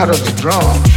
out of the drum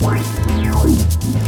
Bye.